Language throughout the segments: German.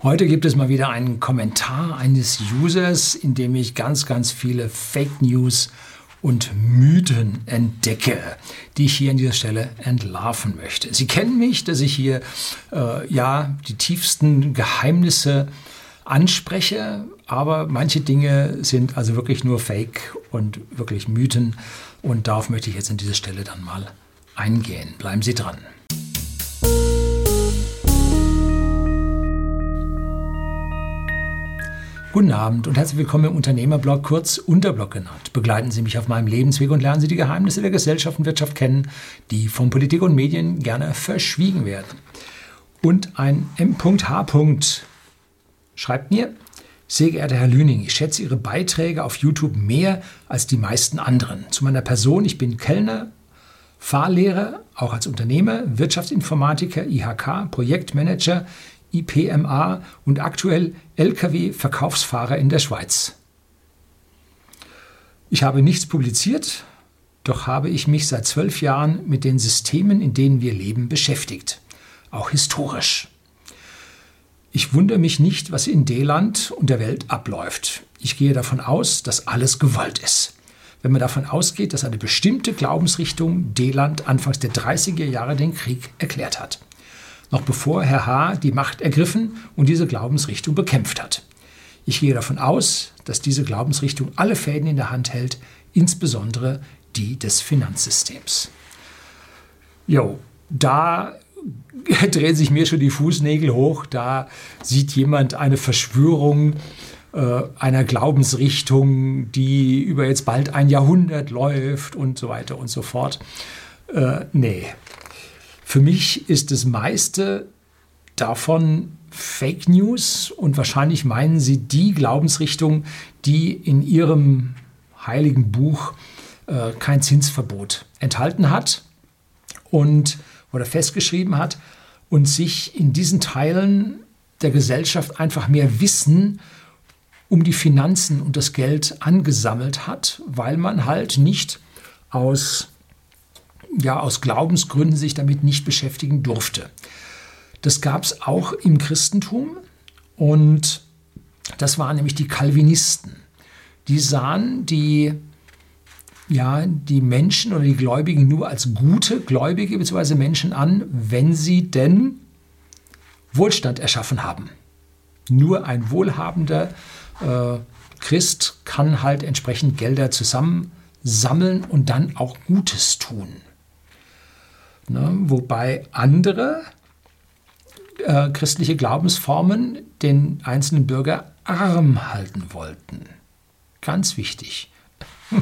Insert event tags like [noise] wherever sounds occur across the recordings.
Heute gibt es mal wieder einen Kommentar eines Users, in dem ich ganz, ganz viele Fake News und Mythen entdecke, die ich hier an dieser Stelle entlarven möchte. Sie kennen mich, dass ich hier äh, ja die tiefsten Geheimnisse anspreche, aber manche Dinge sind also wirklich nur Fake und wirklich Mythen und darauf möchte ich jetzt an dieser Stelle dann mal eingehen. Bleiben Sie dran. Guten Abend und herzlich willkommen im Unternehmerblog, kurz Unterblog genannt. Begleiten Sie mich auf meinem Lebensweg und lernen Sie die Geheimnisse der Gesellschaft und Wirtschaft kennen, die von Politik und Medien gerne verschwiegen werden. Und ein M.H. schreibt mir, sehr geehrter Herr Lüning, ich schätze Ihre Beiträge auf YouTube mehr als die meisten anderen. Zu meiner Person, ich bin Kellner, Fahrlehrer, auch als Unternehmer, Wirtschaftsinformatiker, IHK, Projektmanager, IPMA und aktuell Lkw-Verkaufsfahrer in der Schweiz. Ich habe nichts publiziert, doch habe ich mich seit zwölf Jahren mit den Systemen, in denen wir leben, beschäftigt, auch historisch. Ich wundere mich nicht, was in D-Land und der Welt abläuft. Ich gehe davon aus, dass alles gewollt ist. Wenn man davon ausgeht, dass eine bestimmte Glaubensrichtung D-Land anfangs der 30er Jahre den Krieg erklärt hat noch bevor Herr H. die Macht ergriffen und diese Glaubensrichtung bekämpft hat. Ich gehe davon aus, dass diese Glaubensrichtung alle Fäden in der Hand hält, insbesondere die des Finanzsystems. Jo, da [laughs] drehen sich mir schon die Fußnägel hoch, da sieht jemand eine Verschwörung äh, einer Glaubensrichtung, die über jetzt bald ein Jahrhundert läuft und so weiter und so fort. Äh, nee, für mich ist das meiste davon Fake News und wahrscheinlich meinen Sie die Glaubensrichtung, die in Ihrem heiligen Buch äh, kein Zinsverbot enthalten hat und oder festgeschrieben hat und sich in diesen Teilen der Gesellschaft einfach mehr Wissen um die Finanzen und das Geld angesammelt hat, weil man halt nicht aus ja aus Glaubensgründen sich damit nicht beschäftigen durfte. Das gab es auch im Christentum und das waren nämlich die Calvinisten. Die sahen die, ja, die Menschen oder die Gläubigen nur als gute Gläubige bzw. Menschen an, wenn sie denn Wohlstand erschaffen haben. Nur ein wohlhabender äh, Christ kann halt entsprechend Gelder zusammensammeln und dann auch Gutes tun. Ne? Wobei andere äh, christliche Glaubensformen den einzelnen Bürger arm halten wollten. Ganz wichtig. [laughs]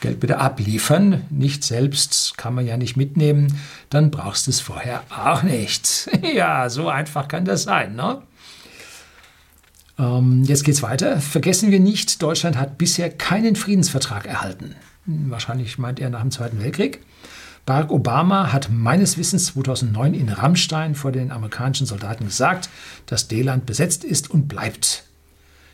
Geld bitte abliefern, nicht selbst kann man ja nicht mitnehmen, dann brauchst du es vorher auch nicht. [laughs] ja, so einfach kann das sein. Ne? Ähm, jetzt geht's weiter. Vergessen wir nicht, Deutschland hat bisher keinen Friedensvertrag erhalten. Wahrscheinlich meint er nach dem Zweiten Weltkrieg. Barack Obama hat meines Wissens 2009 in Rammstein vor den amerikanischen Soldaten gesagt, dass D-Land besetzt ist und bleibt.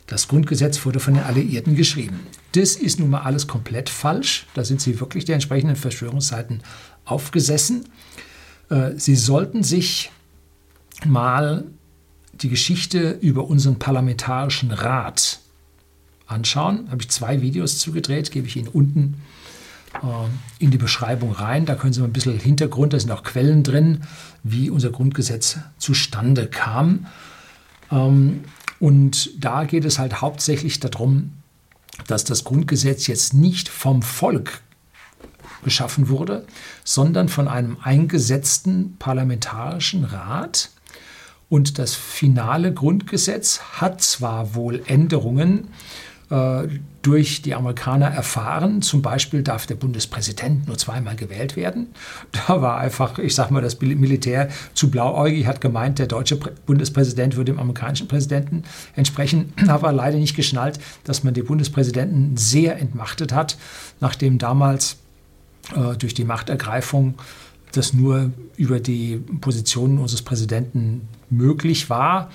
Das Grundgesetz wurde von den Alliierten geschrieben. Das ist nun mal alles komplett falsch. Da sind sie wirklich der entsprechenden Verschwörungsseiten aufgesessen. Äh, sie sollten sich mal die Geschichte über unseren parlamentarischen Rat anschauen. Da habe ich zwei Videos zugedreht, gebe ich Ihnen unten in die Beschreibung rein. Da können Sie mal ein bisschen Hintergrund, da sind auch Quellen drin, wie unser Grundgesetz zustande kam. Ähm, und da geht es halt hauptsächlich darum, dass das Grundgesetz jetzt nicht vom Volk geschaffen wurde, sondern von einem eingesetzten parlamentarischen Rat. Und das finale Grundgesetz hat zwar wohl Änderungen, äh, durch die Amerikaner erfahren. Zum Beispiel darf der Bundespräsident nur zweimal gewählt werden. Da war einfach, ich sage mal, das Militär zu blauäugig, hat gemeint, der deutsche Bundespräsident würde dem amerikanischen Präsidenten entsprechen, [clears throat] aber leider nicht geschnallt, dass man den Bundespräsidenten sehr entmachtet hat, nachdem damals äh, durch die Machtergreifung das nur über die Positionen unseres Präsidenten möglich war.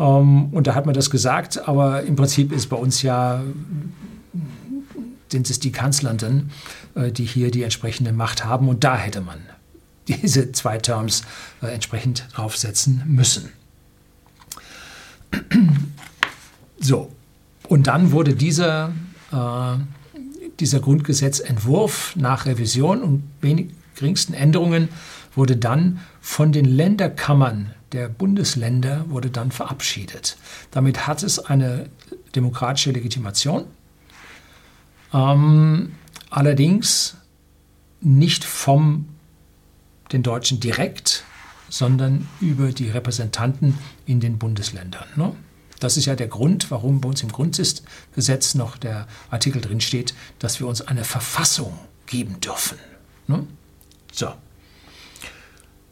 Ähm, und da hat man das gesagt, aber im Prinzip ist bei uns ja, sind es die Kanzlernden, äh, die hier die entsprechende Macht haben. Und da hätte man diese zwei Terms äh, entsprechend draufsetzen müssen. So, und dann wurde dieser, äh, dieser Grundgesetzentwurf nach Revision und wenig geringsten Änderungen wurde dann von den Länderkammern der Bundesländer wurde dann verabschiedet. Damit hat es eine demokratische Legitimation. Ähm, allerdings nicht vom den Deutschen direkt, sondern über die Repräsentanten in den Bundesländern. Ne? Das ist ja der Grund, warum bei uns im Grundgesetz noch der Artikel drin steht, dass wir uns eine Verfassung geben dürfen. Ne? So.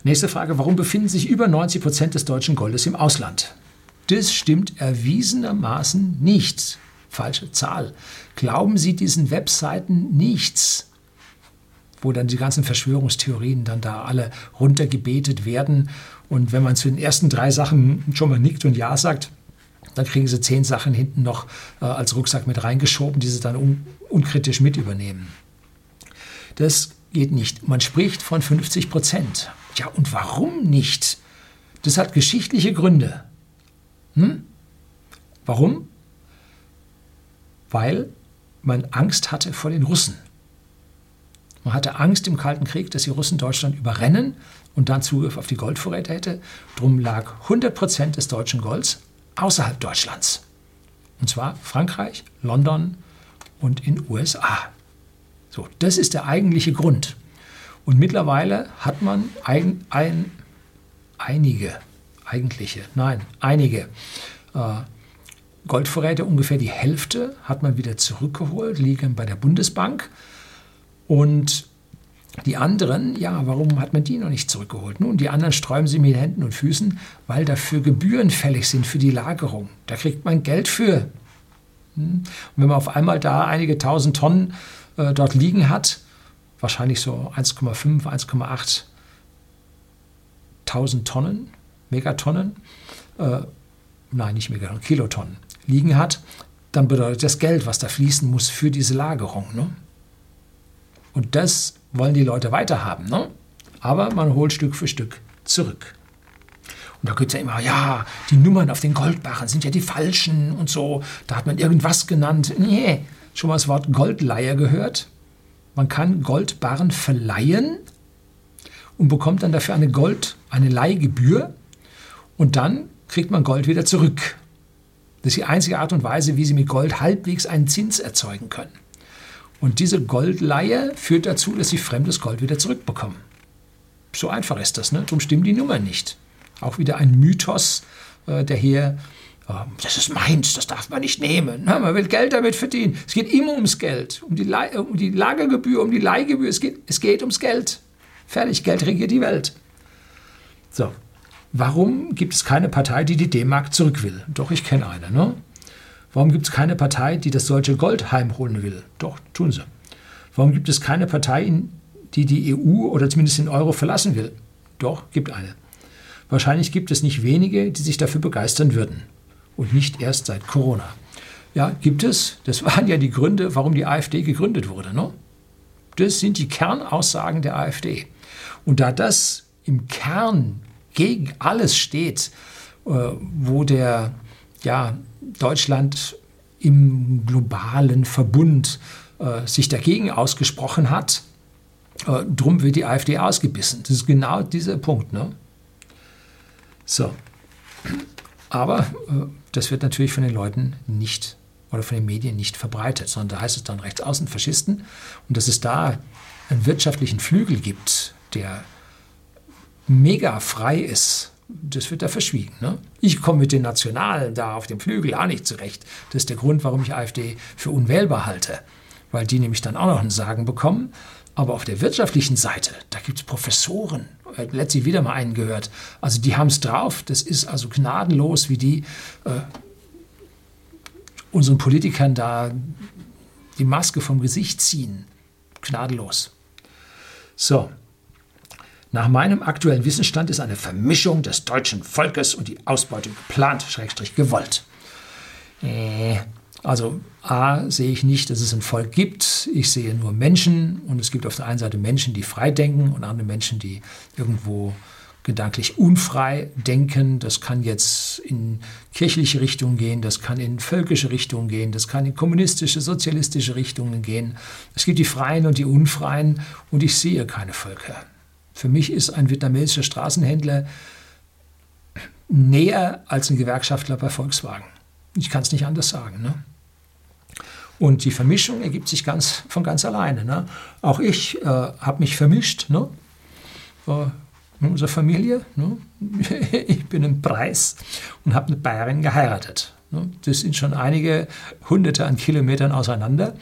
Nächste Frage, warum befinden sich über 90 Prozent des deutschen Goldes im Ausland? Das stimmt erwiesenermaßen nicht. Falsche Zahl. Glauben Sie diesen Webseiten nichts, wo dann die ganzen Verschwörungstheorien dann da alle runtergebetet werden. Und wenn man zu den ersten drei Sachen schon mal nickt und Ja sagt, dann kriegen sie zehn Sachen hinten noch äh, als Rucksack mit reingeschoben, die sie dann un unkritisch mit übernehmen. Das geht nicht. Man spricht von 50 Prozent. Ja, und warum nicht? Das hat geschichtliche Gründe. Hm? Warum? Weil man Angst hatte vor den Russen. Man hatte Angst im Kalten Krieg, dass die Russen Deutschland überrennen und dann Zugriff auf die Goldvorräte hätte. Drum lag 100 Prozent des deutschen Golds außerhalb Deutschlands. Und zwar Frankreich, London und in USA. So, das ist der eigentliche Grund. Und mittlerweile hat man ein, ein, einige, eigentliche, nein, einige äh, Goldvorräte, ungefähr die Hälfte hat man wieder zurückgeholt, liegen bei der Bundesbank. Und die anderen, ja, warum hat man die noch nicht zurückgeholt? Nun, die anderen sträuben sie mit Händen und Füßen, weil dafür Gebühren fällig sind für die Lagerung. Da kriegt man Geld für. Hm? Und wenn man auf einmal da einige tausend Tonnen äh, dort liegen hat, wahrscheinlich so 1,5, 1,8 tausend Tonnen, Megatonnen, äh, nein, nicht Megatonnen, Kilotonnen liegen hat, dann bedeutet das Geld, was da fließen muss für diese Lagerung. Ne? Und das wollen die Leute weiterhaben. Ne? Aber man holt Stück für Stück zurück. Und da gibt es ja immer, ja, die Nummern auf den Goldbarren sind ja die falschen und so. Da hat man irgendwas genannt. Nee, schon mal das Wort Goldleier gehört? Man kann Goldbarren verleihen und bekommt dann dafür eine Gold, eine Leihgebühr und dann kriegt man Gold wieder zurück. Das ist die einzige Art und Weise, wie Sie mit Gold halbwegs einen Zins erzeugen können. Und diese Goldleihe führt dazu, dass Sie fremdes Gold wieder zurückbekommen. So einfach ist das, ne? Darum stimmen die Nummern nicht. Auch wieder ein Mythos, äh, der hier das ist meins, das darf man nicht nehmen. Man will Geld damit verdienen. Es geht immer ums Geld, um die, um die Lagergebühr, um die Leihgebühr. Es geht, es geht ums Geld. Fertig, Geld regiert die Welt. So, warum gibt es keine Partei, die die D-Mark zurück will? Doch, ich kenne eine. Ne? Warum gibt es keine Partei, die das deutsche Gold heimholen will? Doch, tun sie. Warum gibt es keine Partei, die die EU oder zumindest den Euro verlassen will? Doch, gibt eine. Wahrscheinlich gibt es nicht wenige, die sich dafür begeistern würden und nicht erst seit Corona. Ja, gibt es. Das waren ja die Gründe, warum die AfD gegründet wurde. Ne? Das sind die Kernaussagen der AfD. Und da das im Kern gegen alles steht, äh, wo der ja, Deutschland im globalen Verbund äh, sich dagegen ausgesprochen hat, äh, drum wird die AfD ausgebissen. Das ist genau dieser Punkt. Ne? So. Aber äh, das wird natürlich von den Leuten nicht oder von den Medien nicht verbreitet, sondern da heißt es dann Rechtsaußenfaschisten. Und dass es da einen wirtschaftlichen Flügel gibt, der mega frei ist, das wird da verschwiegen. Ne? Ich komme mit den Nationalen da auf dem Flügel auch nicht zurecht. Das ist der Grund, warum ich AfD für unwählbar halte, weil die nämlich dann auch noch ein Sagen bekommen. Aber auf der wirtschaftlichen Seite, da gibt es Professoren, letztlich wieder mal einen gehört. Also die haben es drauf. Das ist also gnadenlos, wie die äh, unseren Politikern da die Maske vom Gesicht ziehen. Gnadenlos. So. Nach meinem aktuellen Wissensstand ist eine Vermischung des deutschen Volkes und die Ausbeutung geplant, schrägstrich gewollt. Äh, also A sehe ich nicht, dass es ein Volk gibt. Ich sehe nur Menschen und es gibt auf der einen Seite Menschen, die frei denken und andere Menschen, die irgendwo gedanklich unfrei denken. Das kann jetzt in kirchliche Richtungen gehen, das kann in völkische Richtungen gehen, das kann in kommunistische, sozialistische Richtungen gehen. Es gibt die Freien und die Unfreien und ich sehe keine Völker. Für mich ist ein vietnamesischer Straßenhändler näher als ein Gewerkschaftler bei Volkswagen. Ich kann es nicht anders sagen. Ne? Und die Vermischung ergibt sich ganz, von ganz alleine. Ne? Auch ich äh, habe mich vermischt. Ne? Äh, in unserer Familie. Ne? [laughs] Ich bin ein Preis und habe eine Bayerin geheiratet. Ne? Das sind schon einige hunderte an Kilometern auseinander,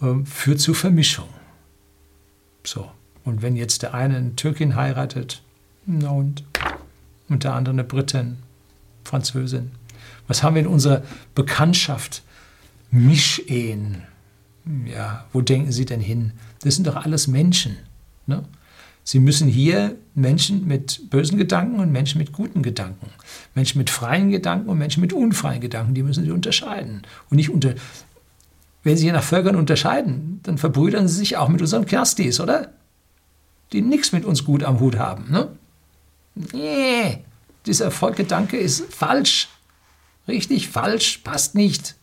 äh, führt zu Vermischung. So. Und wenn jetzt der eine eine Türkin heiratet, na und, und der andere eine Britin, Französin, was haben wir in unserer Bekanntschaft? Mischehen. Ja, wo denken Sie denn hin? Das sind doch alles Menschen. Ne? Sie müssen hier Menschen mit bösen Gedanken und Menschen mit guten Gedanken, Menschen mit freien Gedanken und Menschen mit unfreien Gedanken, die müssen Sie unterscheiden. Und nicht unter. Wenn Sie hier nach Völkern unterscheiden, dann verbrüdern Sie sich auch mit unseren Kerstis, oder? Die nichts mit uns gut am Hut haben. Ne? Nee, dieser Volkgedanke ist falsch. Richtig falsch, passt nicht.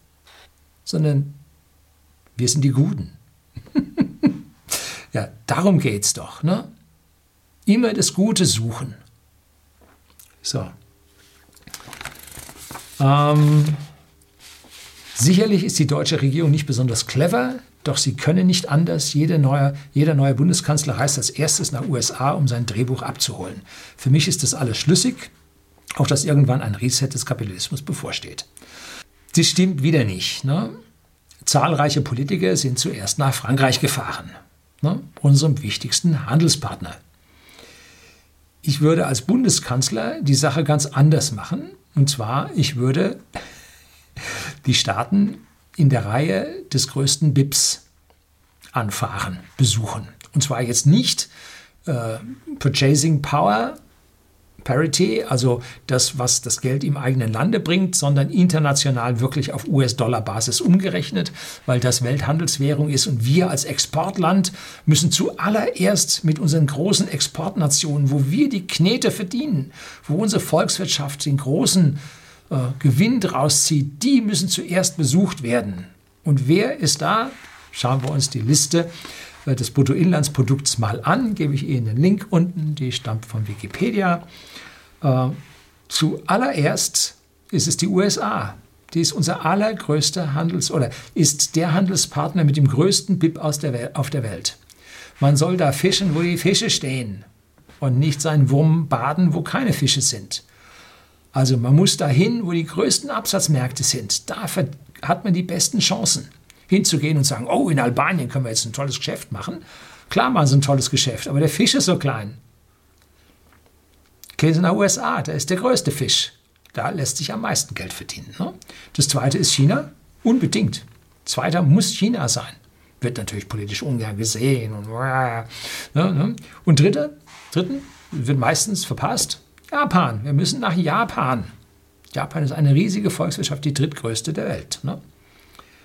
Sondern wir sind die Guten. [laughs] ja, darum geht es doch. Ne? Immer das Gute suchen. So. Ähm, sicherlich ist die deutsche Regierung nicht besonders clever, doch sie können nicht anders. Jede neue, jeder neue Bundeskanzler reist als erstes nach USA, um sein Drehbuch abzuholen. Für mich ist das alles schlüssig, auch dass irgendwann ein Reset des Kapitalismus bevorsteht. Das stimmt wieder nicht. Ne? Zahlreiche Politiker sind zuerst nach Frankreich gefahren, ne? unserem wichtigsten Handelspartner. Ich würde als Bundeskanzler die Sache ganz anders machen. Und zwar, ich würde [laughs] die Staaten in der Reihe des größten BIPs anfahren, besuchen. Und zwar jetzt nicht äh, Purchasing Power Parity, also das, was das Geld im eigenen Lande bringt, sondern international wirklich auf US-Dollar-Basis umgerechnet, weil das Welthandelswährung ist und wir als Exportland müssen zuallererst mit unseren großen Exportnationen, wo wir die Knete verdienen, wo unsere Volkswirtschaft den großen äh, Gewinn draus zieht, die müssen zuerst besucht werden. Und wer ist da? Schauen wir uns die Liste äh, des Bruttoinlandsprodukts mal an, gebe ich Ihnen den Link unten, die stammt von Wikipedia. Äh, zuallererst ist es die USA. Die ist unser allergrößter Handels- oder ist der Handelspartner mit dem größten BIP aus der auf der Welt. Man soll da fischen, wo die Fische stehen und nicht seinen Wurm baden, wo keine Fische sind. Also man muss dahin, wo die größten Absatzmärkte sind. Da hat man die besten Chancen hinzugehen und sagen, oh, in Albanien können wir jetzt ein tolles Geschäft machen. Klar machen sie ein tolles Geschäft, aber der Fisch ist so klein. Gehen Sie nach USA, da ist der größte Fisch. Da lässt sich am meisten Geld verdienen. Ne? Das zweite ist China, unbedingt. Zweiter muss China sein. Wird natürlich politisch ungern gesehen. Und, ne, ne? und dritte, dritten wird meistens verpasst. Japan. Wir müssen nach Japan. Japan ist eine riesige Volkswirtschaft, die drittgrößte der Welt. Ne?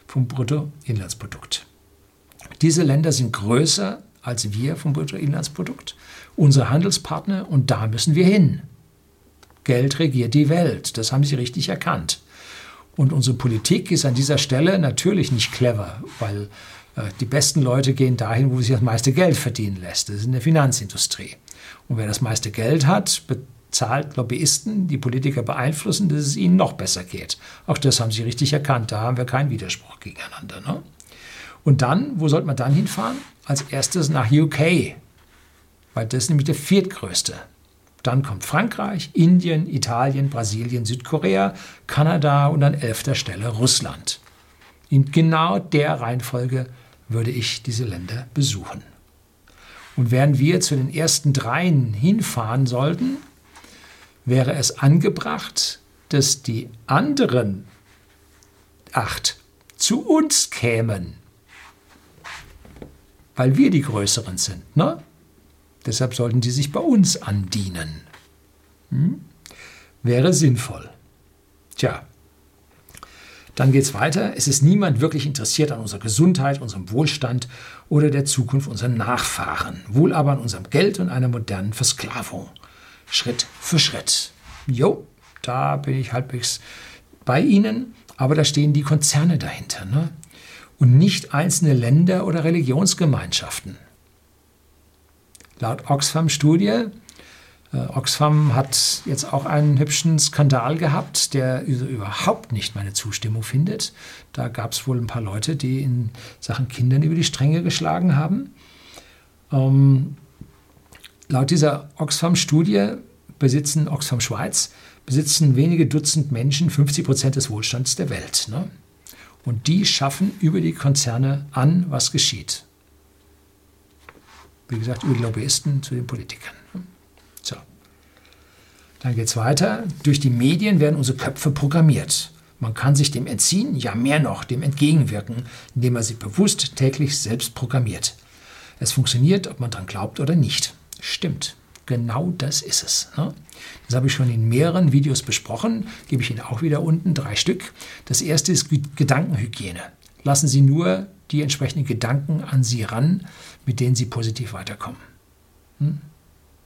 Vom Bruttoinlandsprodukt. Diese Länder sind größer als wir vom Bruttoinlandsprodukt, unsere Handelspartner, und da müssen wir hin. Geld regiert die Welt, das haben Sie richtig erkannt. Und unsere Politik ist an dieser Stelle natürlich nicht clever, weil äh, die besten Leute gehen dahin, wo sich das meiste Geld verdienen lässt. Das ist in der Finanzindustrie. Und wer das meiste Geld hat, zahlt Lobbyisten, die Politiker beeinflussen, dass es ihnen noch besser geht. Auch das haben sie richtig erkannt. Da haben wir keinen Widerspruch gegeneinander. Ne? Und dann, wo sollte man dann hinfahren? Als erstes nach UK, weil das ist nämlich der viertgrößte. Dann kommt Frankreich, Indien, Italien, Brasilien, Südkorea, Kanada und an elfter Stelle Russland. In genau der Reihenfolge würde ich diese Länder besuchen. Und während wir zu den ersten dreien hinfahren sollten, wäre es angebracht, dass die anderen acht zu uns kämen, weil wir die Größeren sind. Ne? Deshalb sollten die sich bei uns andienen. Hm? Wäre sinnvoll. Tja, dann geht es weiter. Es ist niemand wirklich interessiert an unserer Gesundheit, unserem Wohlstand oder der Zukunft unserer Nachfahren, wohl aber an unserem Geld und einer modernen Versklavung. Schritt für Schritt. Jo, da bin ich halbwegs bei Ihnen, aber da stehen die Konzerne dahinter ne? und nicht einzelne Länder oder Religionsgemeinschaften. Laut Oxfam-Studie äh, Oxfam hat jetzt auch einen hübschen Skandal gehabt, der überhaupt nicht meine Zustimmung findet. Da gab es wohl ein paar Leute, die in Sachen Kindern über die Stränge geschlagen haben. Ähm, laut dieser Oxfam-Studie besitzen Oxfam Schweiz besitzen wenige Dutzend Menschen 50 Prozent des Wohlstands der Welt. Ne? Und die schaffen über die Konzerne an, was geschieht. Wie gesagt, über die Lobbyisten zu den Politikern. Ne? So. Dann geht es weiter. Durch die Medien werden unsere Köpfe programmiert. Man kann sich dem entziehen, ja mehr noch, dem entgegenwirken, indem man sie bewusst täglich selbst programmiert. Es funktioniert, ob man daran glaubt oder nicht. Stimmt. Genau das ist es. Ne? Das habe ich schon in mehreren Videos besprochen, gebe ich Ihnen auch wieder unten, drei Stück. Das erste ist Gedankenhygiene. Lassen Sie nur die entsprechenden Gedanken an Sie ran, mit denen Sie positiv weiterkommen. Hm?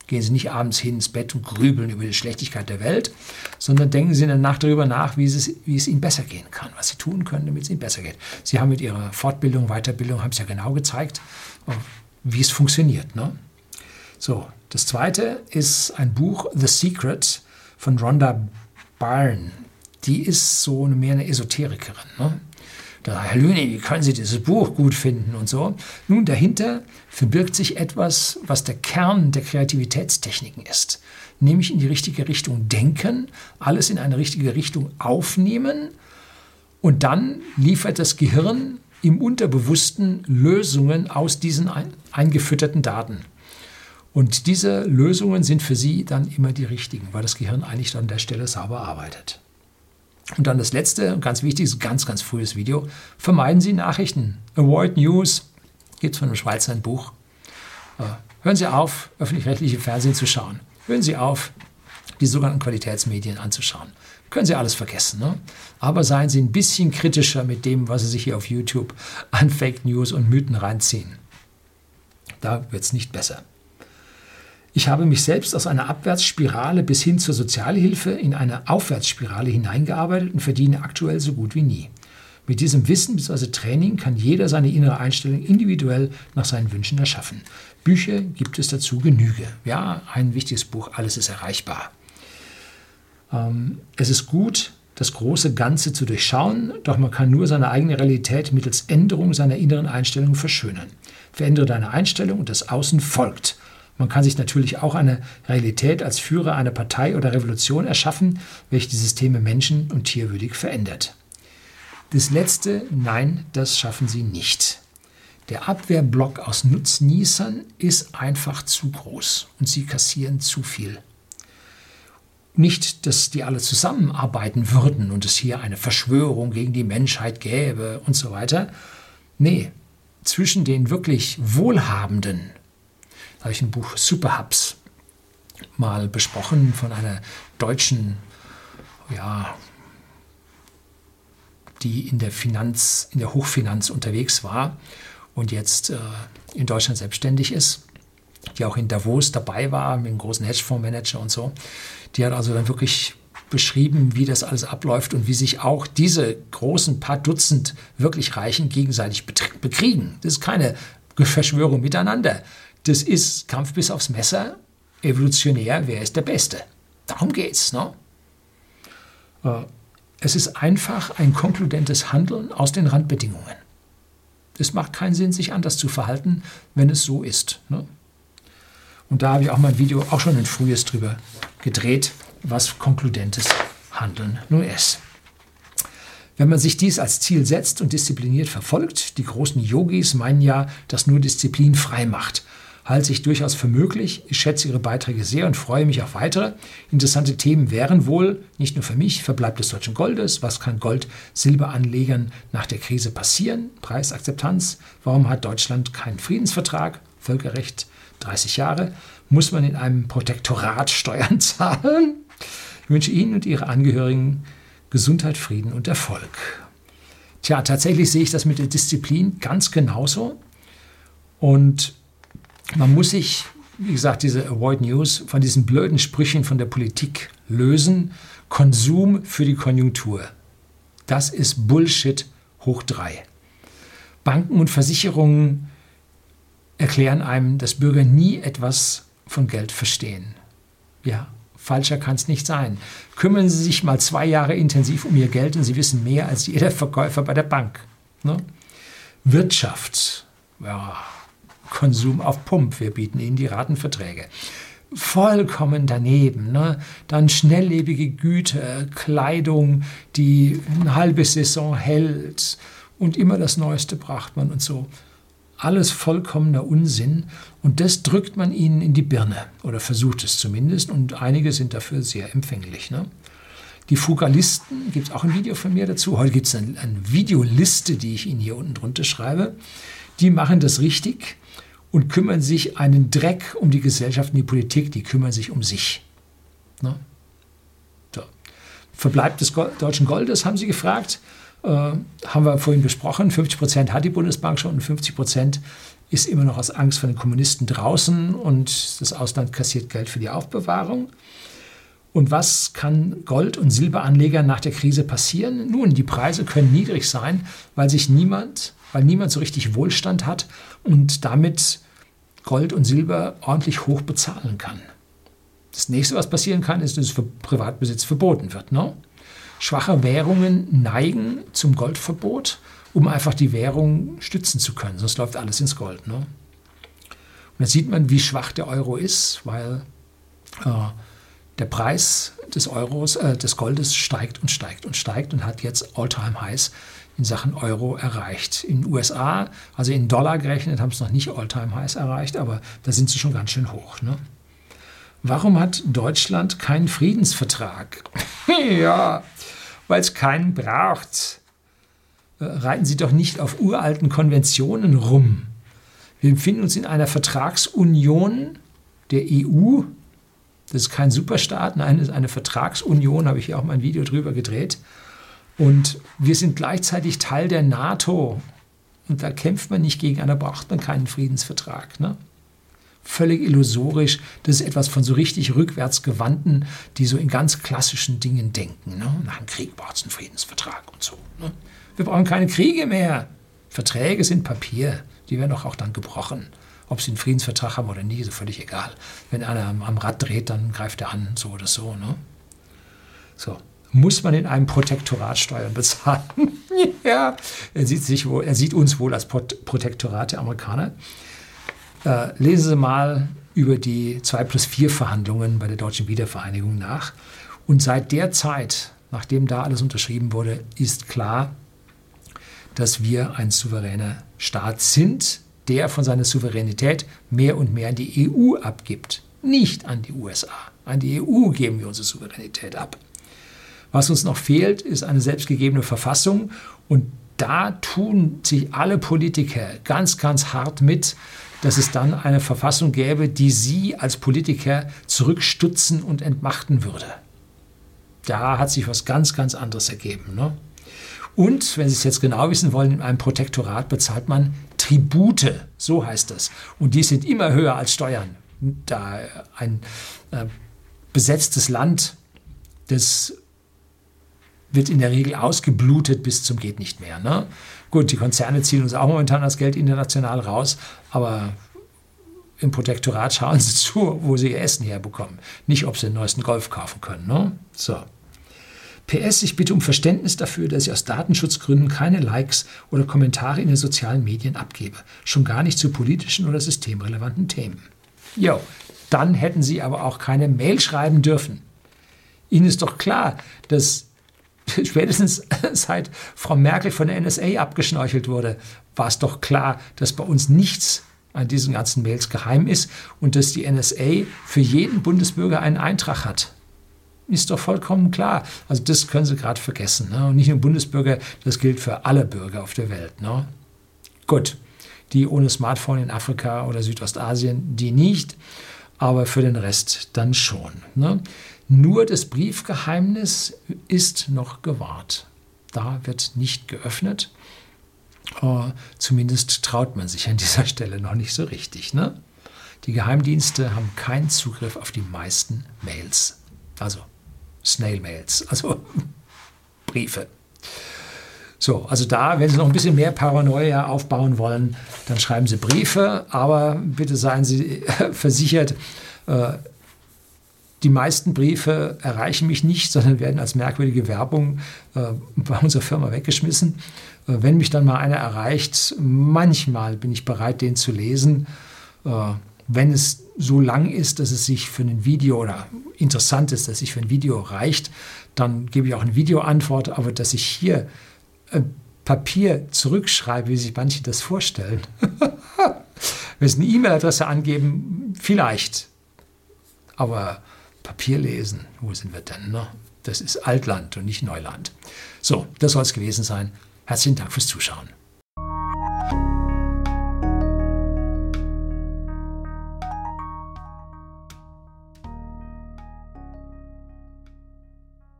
Gehen Sie nicht abends hin ins Bett und grübeln über die Schlechtigkeit der Welt, sondern denken Sie danach darüber nach, wie es, wie es Ihnen besser gehen kann, was Sie tun können, damit es Ihnen besser geht. Sie haben mit Ihrer Fortbildung, Weiterbildung, haben es ja genau gezeigt, wie es funktioniert. Ne? So, das zweite ist ein Buch, The Secret von Rhonda Byrne. Die ist so mehr eine Esoterikerin. Ne? Da, Herr Lüne, wie können Sie dieses Buch gut finden und so? Nun, dahinter verbirgt sich etwas, was der Kern der Kreativitätstechniken ist. Nämlich in die richtige Richtung denken, alles in eine richtige Richtung aufnehmen und dann liefert das Gehirn im Unterbewussten Lösungen aus diesen eingefütterten Daten. Und diese Lösungen sind für Sie dann immer die richtigen, weil das Gehirn eigentlich an der Stelle sauber arbeitet. Und dann das letzte, ganz wichtiges, ganz, ganz frühes Video. Vermeiden Sie Nachrichten. Avoid News. Gibt es von einem Schweizer ein Buch. Äh, hören Sie auf, öffentlich-rechtliche Fernsehen zu schauen. Hören Sie auf, die sogenannten Qualitätsmedien anzuschauen. Können Sie alles vergessen. Ne? Aber seien Sie ein bisschen kritischer mit dem, was Sie sich hier auf YouTube an Fake News und Mythen reinziehen. Da wird es nicht besser. Ich habe mich selbst aus einer Abwärtsspirale bis hin zur Sozialhilfe in eine Aufwärtsspirale hineingearbeitet und verdiene aktuell so gut wie nie. Mit diesem Wissen bzw. Training kann jeder seine innere Einstellung individuell nach seinen Wünschen erschaffen. Bücher gibt es dazu Genüge. Ja, ein wichtiges Buch, alles ist erreichbar. Ähm, es ist gut, das große Ganze zu durchschauen, doch man kann nur seine eigene Realität mittels Änderung seiner inneren Einstellung verschönern. Verändere deine Einstellung und das Außen folgt. Man kann sich natürlich auch eine Realität als Führer einer Partei oder Revolution erschaffen, welche die Systeme menschen- und tierwürdig verändert. Das letzte, nein, das schaffen sie nicht. Der Abwehrblock aus Nutznießern ist einfach zu groß und sie kassieren zu viel. Nicht, dass die alle zusammenarbeiten würden und es hier eine Verschwörung gegen die Menschheit gäbe und so weiter. Nee, zwischen den wirklich Wohlhabenden habe ich ein Buch Superhubs mal besprochen von einer deutschen, ja, die in der Finanz, in der Hochfinanz unterwegs war und jetzt äh, in Deutschland selbstständig ist, die auch in Davos dabei war mit einem großen Hedgefondsmanager und so. Die hat also dann wirklich beschrieben, wie das alles abläuft und wie sich auch diese großen paar Dutzend wirklich Reichen gegenseitig bekriegen. Das ist keine Verschwörung miteinander. Das ist Kampf bis aufs Messer, evolutionär, wer ist der Beste? Darum geht's. Ne? Äh, es ist einfach ein konkludentes Handeln aus den Randbedingungen. Es macht keinen Sinn, sich anders zu verhalten, wenn es so ist. Ne? Und da habe ich auch mein Video auch schon ein frühes drüber gedreht, was konkludentes Handeln nur ist. Wenn man sich dies als Ziel setzt und diszipliniert verfolgt, die großen Yogis meinen ja, dass nur Disziplin frei macht halte ich durchaus für möglich. Ich schätze Ihre Beiträge sehr und freue mich auf weitere. Interessante Themen wären wohl, nicht nur für mich, Verbleib des deutschen Goldes, was kann Gold-Silberanlegern nach der Krise passieren, Preisakzeptanz, warum hat Deutschland keinen Friedensvertrag, Völkerrecht 30 Jahre, muss man in einem Protektorat [laughs] Steuern zahlen? Ich wünsche Ihnen und Ihre Angehörigen Gesundheit, Frieden und Erfolg. Tja, tatsächlich sehe ich das mit der Disziplin ganz genauso. Und man muss sich wie gesagt, diese Avoid News von diesen blöden Sprüchen von der Politik lösen. Konsum für die Konjunktur. Das ist Bullshit hoch drei. Banken und Versicherungen erklären einem, dass Bürger nie etwas von Geld verstehen. Ja, falscher kann es nicht sein. Kümmern Sie sich mal zwei Jahre intensiv um Ihr Geld und Sie wissen mehr als jeder Verkäufer bei der Bank. Ne? Wirtschaft, ja, Konsum auf Pump, wir bieten Ihnen die Ratenverträge. Vollkommen daneben. Ne? Dann schnelllebige Güter, Kleidung, die eine halbe Saison hält und immer das Neueste bracht man und so. Alles vollkommener Unsinn und das drückt man ihnen in die Birne oder versucht es zumindest und einige sind dafür sehr empfänglich. Ne? Die Fugalisten, gibt es auch ein Video von mir dazu. Heute gibt es eine, eine Videoliste, die ich Ihnen hier unten drunter schreibe. Die machen das richtig und kümmern sich einen Dreck um die Gesellschaft und die Politik, die kümmern sich um sich. Ne? So. Verbleib des deutschen Goldes, haben Sie gefragt. Äh, haben wir vorhin besprochen. 50 Prozent hat die Bundesbank schon und 50 Prozent ist immer noch aus Angst vor den Kommunisten draußen und das Ausland kassiert Geld für die Aufbewahrung. Und was kann Gold- und Silberanlegern nach der Krise passieren? Nun, die Preise können niedrig sein, weil sich niemand, weil niemand so richtig Wohlstand hat und damit Gold und Silber ordentlich hoch bezahlen kann. Das nächste, was passieren kann, ist, dass es für Privatbesitz verboten wird. Ne? Schwache Währungen neigen zum Goldverbot, um einfach die Währung stützen zu können. Sonst läuft alles ins Gold. Ne? Und da sieht man, wie schwach der Euro ist, weil äh, der Preis des Euros, äh, des Goldes steigt und steigt und steigt und hat jetzt All-Time-Highs in Sachen Euro erreicht. In den USA, also in Dollar gerechnet, haben es noch nicht All-Time-Highs erreicht, aber da sind sie schon ganz schön hoch. Ne? Warum hat Deutschland keinen Friedensvertrag? [laughs] ja, weil es keinen braucht. Äh, reiten Sie doch nicht auf uralten Konventionen rum. Wir befinden uns in einer Vertragsunion der EU, das ist kein Superstaat, nein, das ist eine Vertragsunion, habe ich hier auch mal ein Video drüber gedreht. Und wir sind gleichzeitig Teil der NATO. Und da kämpft man nicht gegeneinander, braucht man keinen Friedensvertrag. Ne? Völlig illusorisch. Das ist etwas von so richtig rückwärtsgewandten, die so in ganz klassischen Dingen denken. Ne? Nach dem Krieg braucht es einen Friedensvertrag und so. Ne? Wir brauchen keine Kriege mehr. Verträge sind Papier. Die werden doch auch dann gebrochen. Ob sie einen Friedensvertrag haben oder nicht, ist völlig egal. Wenn einer am, Rad dreht, dann greift er an, so oder so. Ne? So. Muss man in einem Protektorat Steuern bezahlen? [laughs] ja, er sieht, sich wohl, er sieht uns wohl als Protektorat der Amerikaner. Äh, lesen Sie mal über die 2 plus 4 Verhandlungen bei der Deutschen Wiedervereinigung nach. Und seit der Zeit, nachdem da alles unterschrieben wurde, ist klar, dass wir ein souveräner Staat sind, der von seiner Souveränität mehr und mehr an die EU abgibt, nicht an die USA. An die EU geben wir unsere Souveränität ab. Was uns noch fehlt, ist eine selbstgegebene Verfassung und da tun sich alle Politiker ganz, ganz hart mit, dass es dann eine Verfassung gäbe, die sie als Politiker zurückstutzen und entmachten würde. Da hat sich was ganz, ganz anderes ergeben. Ne? Und, wenn Sie es jetzt genau wissen wollen, in einem Protektorat bezahlt man Tribute, so heißt es. Und die sind immer höher als Steuern. Da ein äh, besetztes Land, das wird in der Regel ausgeblutet bis zum geht nicht mehr. Ne? Gut, die Konzerne ziehen uns auch momentan das Geld international raus, aber im Protektorat [laughs] schauen sie zu, wo sie ihr Essen herbekommen. Nicht, ob sie den neuesten Golf kaufen können. Ne? So. PS, ich bitte um Verständnis dafür, dass ich aus Datenschutzgründen keine Likes oder Kommentare in den sozialen Medien abgebe. Schon gar nicht zu politischen oder systemrelevanten Themen. Jo, dann hätten Sie aber auch keine Mail schreiben dürfen. Ihnen ist doch klar, dass [laughs] spätestens [laughs] seit Frau Merkel von der NSA abgeschnorchelt wurde, war es doch klar, dass bei uns nichts an diesen ganzen Mails geheim ist und dass die NSA für jeden Bundesbürger einen Eintrag hat ist doch vollkommen klar. Also das können Sie gerade vergessen. Ne? Und nicht nur Bundesbürger, das gilt für alle Bürger auf der Welt. Ne? Gut, die ohne Smartphone in Afrika oder Südostasien, die nicht, aber für den Rest dann schon. Ne? Nur das Briefgeheimnis ist noch gewahrt. Da wird nicht geöffnet. Uh, zumindest traut man sich an dieser Stelle noch nicht so richtig. Ne? Die Geheimdienste haben keinen Zugriff auf die meisten Mails. Also Snail-Mails, also [laughs] Briefe. So, also da, wenn Sie noch ein bisschen mehr Paranoia aufbauen wollen, dann schreiben Sie Briefe, aber bitte seien Sie [laughs] versichert, äh, die meisten Briefe erreichen mich nicht, sondern werden als merkwürdige Werbung äh, bei unserer Firma weggeschmissen. Äh, wenn mich dann mal einer erreicht, manchmal bin ich bereit, den zu lesen. Wenn es so lang ist, dass es sich für ein Video oder interessant ist, dass sich für ein Video reicht, dann gebe ich auch eine Videoantwort. Aber dass ich hier Papier zurückschreibe, wie sich manche das vorstellen. [laughs] Wenn Sie eine E-Mail-Adresse angeben, vielleicht. Aber Papier lesen, wo sind wir denn? Ne? Das ist Altland und nicht Neuland. So, das soll es gewesen sein. Herzlichen Dank fürs Zuschauen.